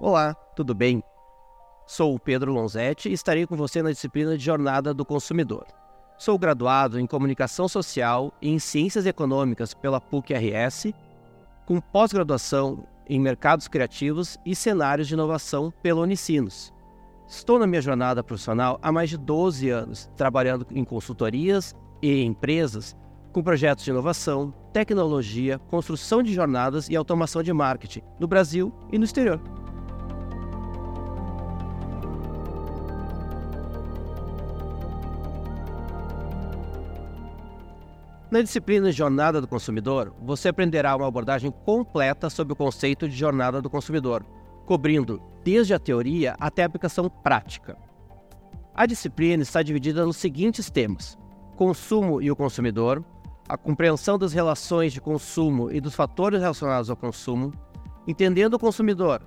Olá, tudo bem? Sou o Pedro Lonzetti e estarei com você na disciplina de Jornada do Consumidor. Sou graduado em Comunicação Social e em Ciências Econômicas pela PUC-RS, com pós-graduação em Mercados Criativos e Cenários de Inovação pela Unicinos. Estou na minha jornada profissional há mais de 12 anos, trabalhando em consultorias e empresas com projetos de inovação, tecnologia, construção de jornadas e automação de marketing no Brasil e no exterior. Na disciplina Jornada do Consumidor, você aprenderá uma abordagem completa sobre o conceito de jornada do consumidor, cobrindo desde a teoria até a aplicação prática. A disciplina está dividida nos seguintes temas: consumo e o consumidor, a compreensão das relações de consumo e dos fatores relacionados ao consumo, entendendo o consumidor,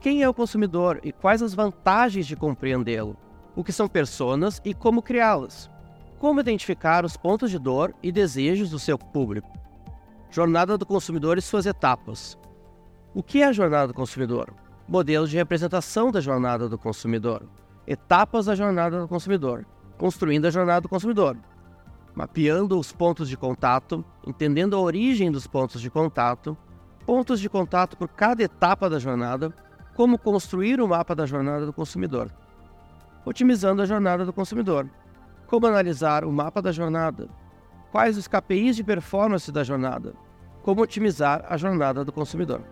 quem é o consumidor e quais as vantagens de compreendê-lo, o que são personas e como criá-las como identificar os pontos de dor e desejos do seu público. Jornada do consumidor e suas etapas. O que é a jornada do consumidor? Modelos de representação da jornada do consumidor. Etapas da jornada do consumidor. Construindo a jornada do consumidor. Mapeando os pontos de contato, entendendo a origem dos pontos de contato, pontos de contato por cada etapa da jornada, como construir o mapa da jornada do consumidor. Otimizando a jornada do consumidor como analisar o mapa da jornada? Quais os KPIs de performance da jornada? Como otimizar a jornada do consumidor?